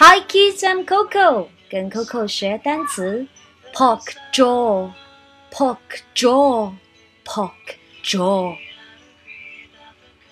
Hi kids, I'm Coco，跟 Coco 学单词。Pork jaw, pork jaw, pork jaw。